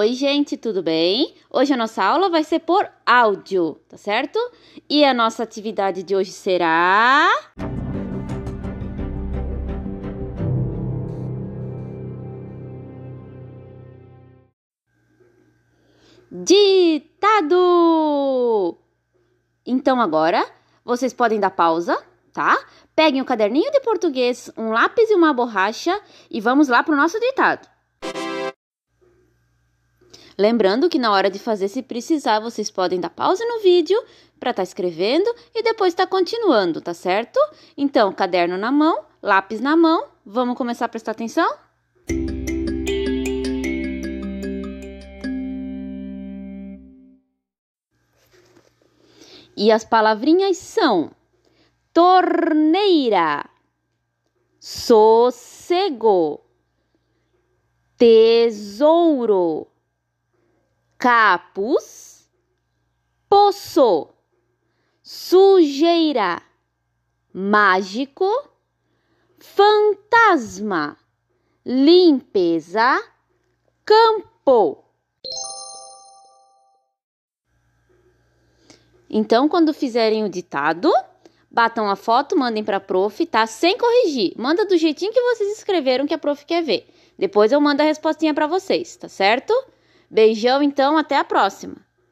Oi, gente, tudo bem? Hoje a nossa aula vai ser por áudio, tá certo? E a nossa atividade de hoje será. Ditado! Então agora vocês podem dar pausa, tá? Peguem um caderninho de português, um lápis e uma borracha e vamos lá para o nosso ditado. Lembrando que na hora de fazer, se precisar, vocês podem dar pausa no vídeo para estar tá escrevendo e depois estar tá continuando, tá certo? Então, caderno na mão, lápis na mão, vamos começar a prestar atenção? E as palavrinhas são torneira, sossego, tesouro capuz, poço, sujeira, mágico, fantasma, limpeza, campo. Então, quando fizerem o ditado, batam a foto, mandem para a prof, tá? Sem corrigir. Manda do jeitinho que vocês escreveram que a prof quer ver. Depois eu mando a respostinha para vocês, tá certo? Beijão, então, até a próxima!